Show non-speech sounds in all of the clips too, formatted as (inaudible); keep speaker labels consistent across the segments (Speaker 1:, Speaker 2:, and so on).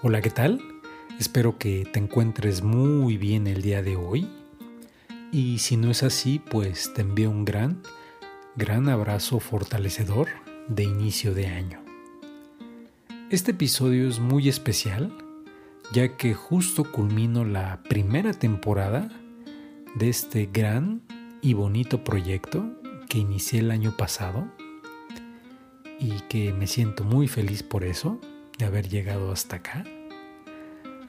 Speaker 1: Hola, ¿qué tal? Espero que te encuentres muy bien el día de hoy. Y si no es así, pues te envío un gran, gran abrazo fortalecedor de inicio de año. Este episodio es muy especial, ya que justo culmino la primera temporada de este gran y bonito proyecto que inicié el año pasado y que me siento muy feliz por eso, de haber llegado hasta acá.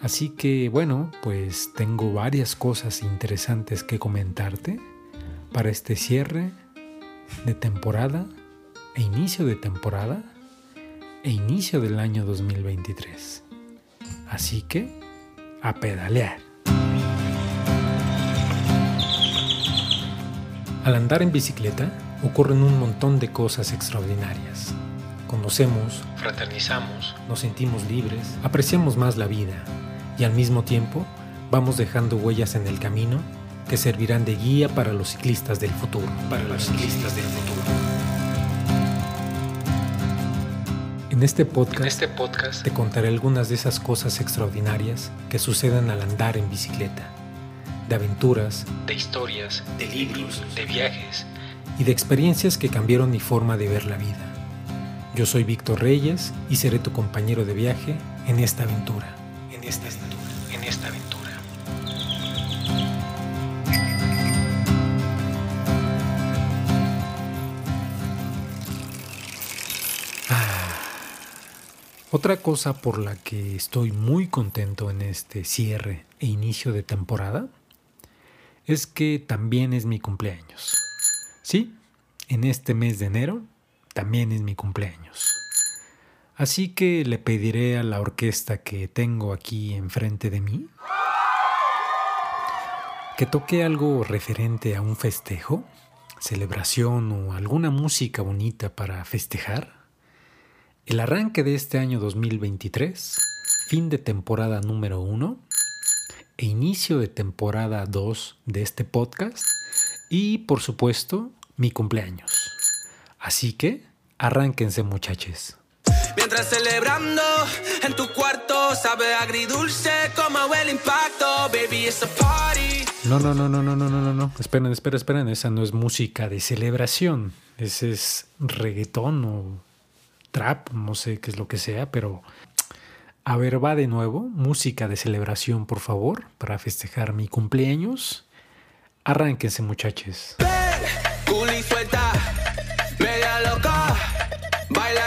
Speaker 1: Así que bueno, pues tengo varias cosas interesantes que comentarte para este cierre de temporada e inicio de temporada e inicio del año 2023. Así que, a pedalear. Al andar en bicicleta ocurren un montón de cosas extraordinarias. Conocemos, fraternizamos, nos sentimos libres, apreciamos más la vida y al mismo tiempo vamos dejando huellas en el camino que servirán de guía para los ciclistas del futuro. Para los ciclistas del futuro. En este podcast,
Speaker 2: este podcast
Speaker 1: te contaré algunas de esas cosas extraordinarias que suceden al andar en bicicleta, de aventuras,
Speaker 2: de historias, de libros, de viajes
Speaker 1: y de experiencias que cambiaron mi forma de ver la vida. Yo soy Víctor Reyes y seré tu compañero de viaje en esta aventura, en esta aventura, en esta aventura. Ah. Otra cosa por la que estoy muy contento en este cierre e inicio de temporada es que también es mi cumpleaños. Sí, en este mes de enero también es mi cumpleaños. Así que le pediré a la orquesta que tengo aquí enfrente de mí que toque algo referente a un festejo, celebración o alguna música bonita para festejar. El arranque de este año 2023, fin de temporada número 1 e inicio de temporada 2 de este podcast y por supuesto mi cumpleaños. Así que Arránquense muchachos.
Speaker 3: Mientras.
Speaker 1: No, no, no, no, no, no, no, no, Esperen, esperen, esperen. Esa no es música de celebración. Ese es reggaetón o trap, no sé qué es lo que sea, pero. A ver, va de nuevo. Música de celebración, por favor, para festejar mi cumpleaños. Arránquense, muchachos.
Speaker 3: Ven,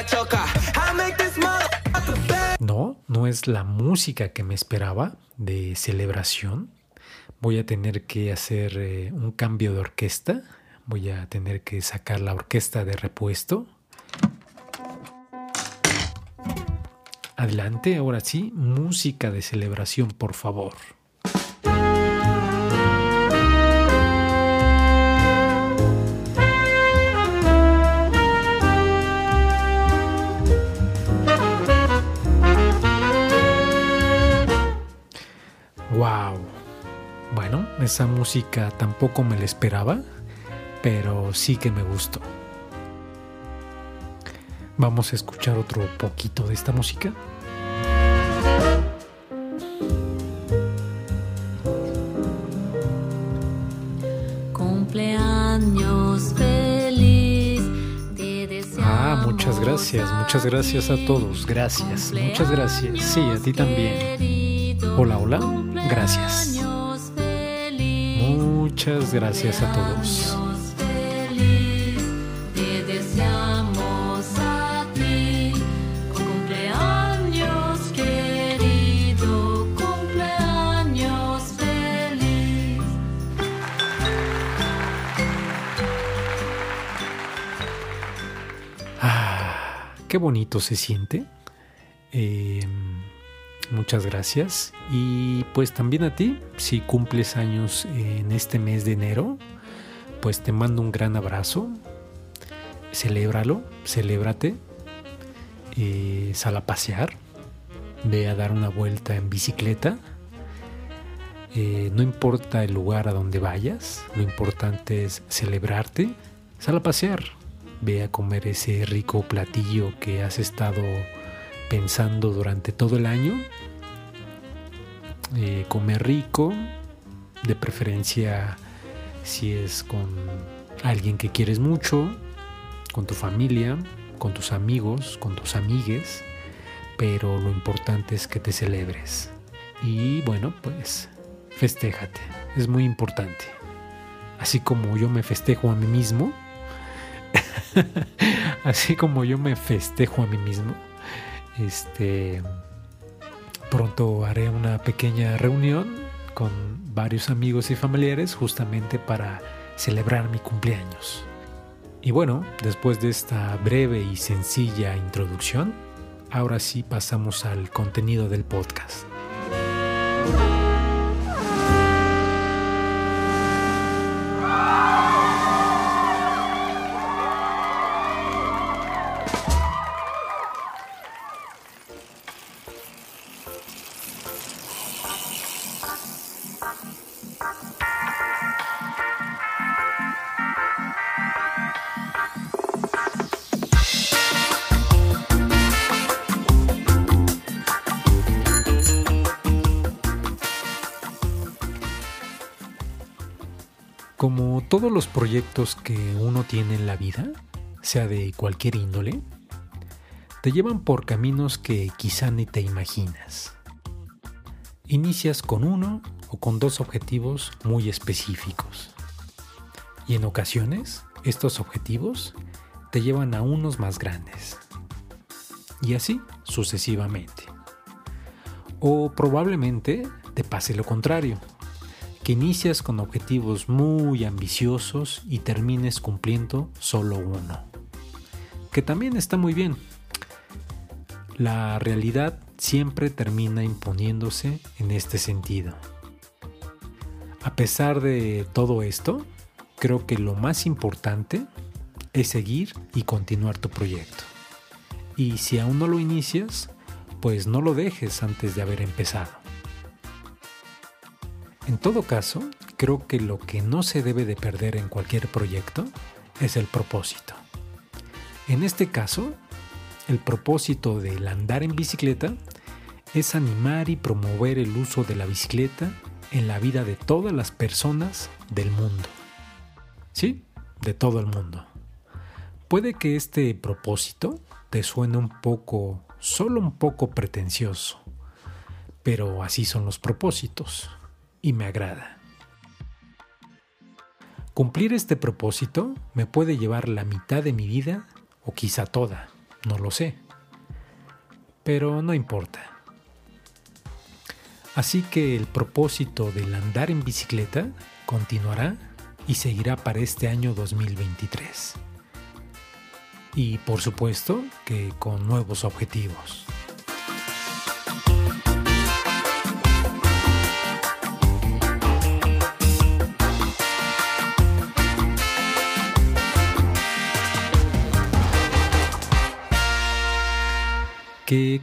Speaker 3: choca.
Speaker 1: No, no es la música que me esperaba de celebración. Voy a tener que hacer eh, un cambio de orquesta. Voy a tener que sacar la orquesta de repuesto. Adelante, ahora sí, música de celebración, por favor. Wow. Bueno, esa música tampoco me la esperaba, pero sí que me gustó. Vamos a escuchar otro poquito de esta música.
Speaker 4: Cumpleaños feliz. Te
Speaker 1: Ah, muchas gracias, muchas gracias a todos, gracias, muchas gracias. Sí, a ti también. Hola, hola, Gracias. Muchas gracias a todos. Ah, qué bonito se siente Muchas gracias. Y pues también a ti, si cumples años en este mes de enero, pues te mando un gran abrazo. Celébralo, celébrate. Eh, sal a pasear. Ve a dar una vuelta en bicicleta. Eh, no importa el lugar a donde vayas, lo importante es celebrarte. Sal a pasear, ve a comer ese rico platillo que has estado pensando durante todo el año eh, comer rico, de preferencia si es con alguien que quieres mucho, con tu familia, con tus amigos, con tus amigues, pero lo importante es que te celebres. Y bueno, pues festéjate, es muy importante. Así como yo me festejo a mí mismo, (laughs) así como yo me festejo a mí mismo, este pronto haré una pequeña reunión con varios amigos y familiares justamente para celebrar mi cumpleaños. Y bueno, después de esta breve y sencilla introducción, ahora sí pasamos al contenido del podcast. Como todos los proyectos que uno tiene en la vida, sea de cualquier índole, te llevan por caminos que quizá ni te imaginas. Inicias con uno o con dos objetivos muy específicos. Y en ocasiones, estos objetivos te llevan a unos más grandes. Y así sucesivamente. O probablemente te pase lo contrario que inicias con objetivos muy ambiciosos y termines cumpliendo solo uno. Que también está muy bien. La realidad siempre termina imponiéndose en este sentido. A pesar de todo esto, creo que lo más importante es seguir y continuar tu proyecto. Y si aún no lo inicias, pues no lo dejes antes de haber empezado. En todo caso, creo que lo que no se debe de perder en cualquier proyecto es el propósito. En este caso, el propósito del andar en bicicleta es animar y promover el uso de la bicicleta en la vida de todas las personas del mundo. Sí, de todo el mundo. Puede que este propósito te suene un poco, solo un poco pretencioso, pero así son los propósitos y me agrada. Cumplir este propósito me puede llevar la mitad de mi vida o quizá toda, no lo sé. Pero no importa. Así que el propósito del andar en bicicleta continuará y seguirá para este año 2023. Y por supuesto que con nuevos objetivos.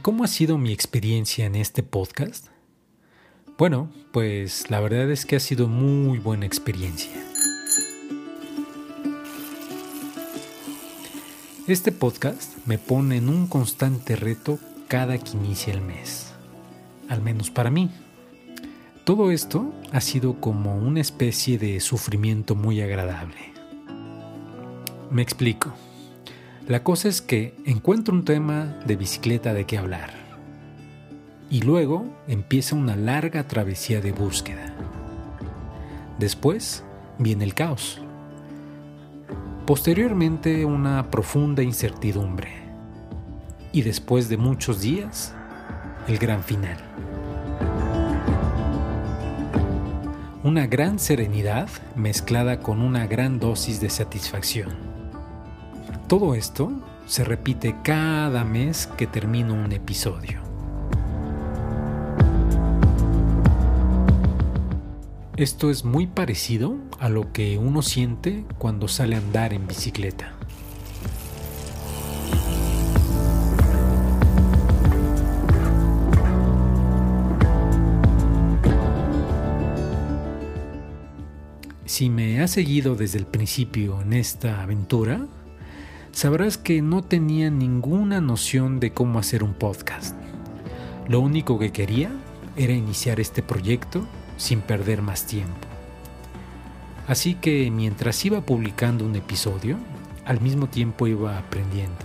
Speaker 1: ¿Cómo ha sido mi experiencia en este podcast? Bueno, pues la verdad es que ha sido muy buena experiencia. Este podcast me pone en un constante reto cada que inicia el mes, al menos para mí. Todo esto ha sido como una especie de sufrimiento muy agradable. Me explico. La cosa es que encuentro un tema de bicicleta de qué hablar. Y luego empieza una larga travesía de búsqueda. Después viene el caos. Posteriormente una profunda incertidumbre. Y después de muchos días, el gran final. Una gran serenidad mezclada con una gran dosis de satisfacción. Todo esto se repite cada mes que termino un episodio. Esto es muy parecido a lo que uno siente cuando sale a andar en bicicleta. Si me has seguido desde el principio en esta aventura, sabrás que no tenía ninguna noción de cómo hacer un podcast. Lo único que quería era iniciar este proyecto sin perder más tiempo. Así que mientras iba publicando un episodio, al mismo tiempo iba aprendiendo.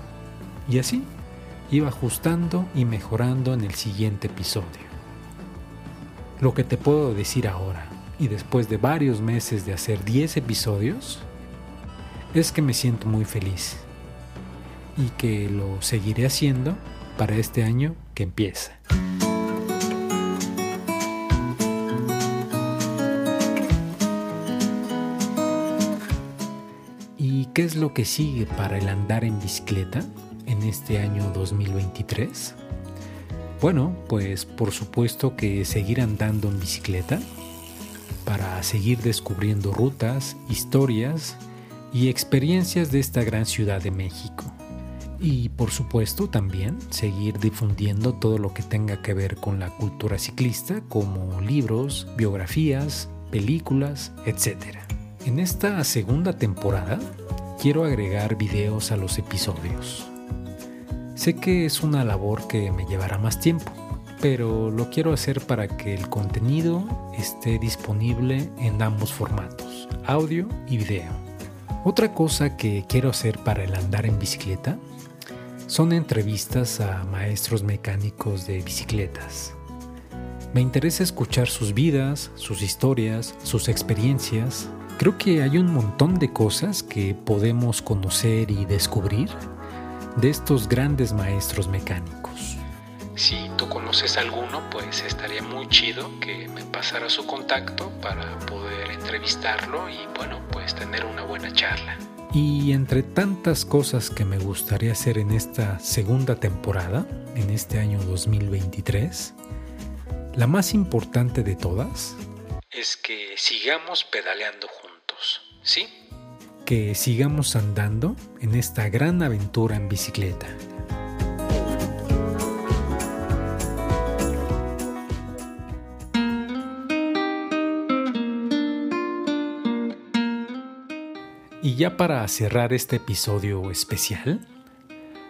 Speaker 1: Y así iba ajustando y mejorando en el siguiente episodio. Lo que te puedo decir ahora, y después de varios meses de hacer 10 episodios, es que me siento muy feliz y que lo seguiré haciendo para este año que empieza. ¿Y qué es lo que sigue para el andar en bicicleta en este año 2023? Bueno, pues por supuesto que seguir andando en bicicleta para seguir descubriendo rutas, historias y experiencias de esta gran ciudad de México. Y por supuesto también seguir difundiendo todo lo que tenga que ver con la cultura ciclista como libros, biografías, películas, etc. En esta segunda temporada quiero agregar videos a los episodios. Sé que es una labor que me llevará más tiempo, pero lo quiero hacer para que el contenido esté disponible en ambos formatos, audio y video. Otra cosa que quiero hacer para el andar en bicicleta son entrevistas a maestros mecánicos de bicicletas. Me interesa escuchar sus vidas, sus historias, sus experiencias. Creo que hay un montón de cosas que podemos conocer y descubrir de estos grandes maestros mecánicos.
Speaker 2: Si tú conoces alguno, pues estaría muy chido que me pasara su contacto para poder entrevistarlo y bueno, pues tener una buena charla.
Speaker 1: Y entre tantas cosas que me gustaría hacer en esta segunda temporada, en este año 2023, la más importante de todas,
Speaker 2: Es que sigamos pedaleando juntos, ¿sí?
Speaker 1: que sigamos andando en esta gran aventura en bicicleta. Y ya para cerrar este episodio especial,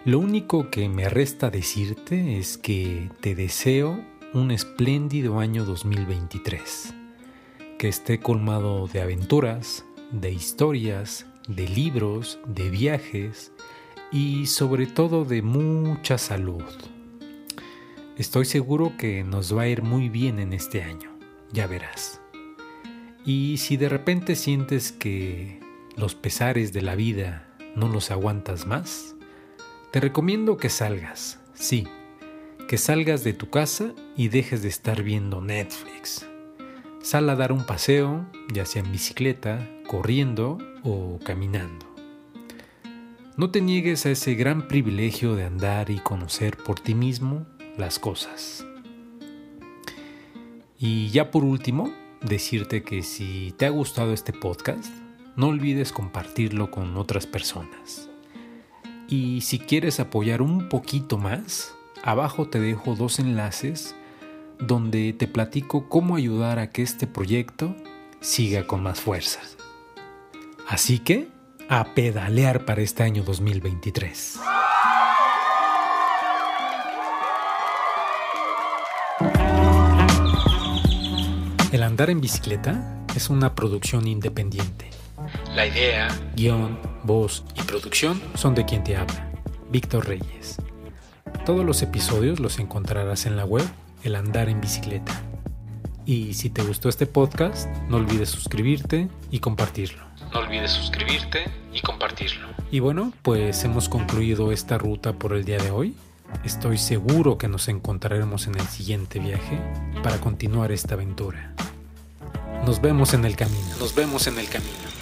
Speaker 1: lo único que me resta decirte es que te deseo un espléndido año 2023, que esté colmado de aventuras, de historias, de libros, de viajes y sobre todo de mucha salud. Estoy seguro que nos va a ir muy bien en este año, ya verás. Y si de repente sientes que los pesares de la vida no los aguantas más, te recomiendo que salgas, sí, que salgas de tu casa y dejes de estar viendo Netflix. Sal a dar un paseo, ya sea en bicicleta, corriendo o caminando. No te niegues a ese gran privilegio de andar y conocer por ti mismo las cosas. Y ya por último, decirte que si te ha gustado este podcast, no olvides compartirlo con otras personas. Y si quieres apoyar un poquito más, abajo te dejo dos enlaces donde te platico cómo ayudar a que este proyecto siga con más fuerza. Así que, a pedalear para este año 2023. El andar en bicicleta es una producción independiente.
Speaker 2: La idea,
Speaker 1: Guión, voz y producción son de quien te habla, Víctor Reyes. Todos los episodios los encontrarás en la web El Andar en Bicicleta. Y si te gustó este podcast, no olvides suscribirte y compartirlo.
Speaker 2: no olvides suscribirte y compartirlo.
Speaker 1: Y bueno, pues hemos concluido esta ruta por el día de hoy. Estoy seguro que nos encontraremos en el siguiente viaje para continuar esta aventura. Nos vemos en el camino.
Speaker 2: Nos vemos en el camino.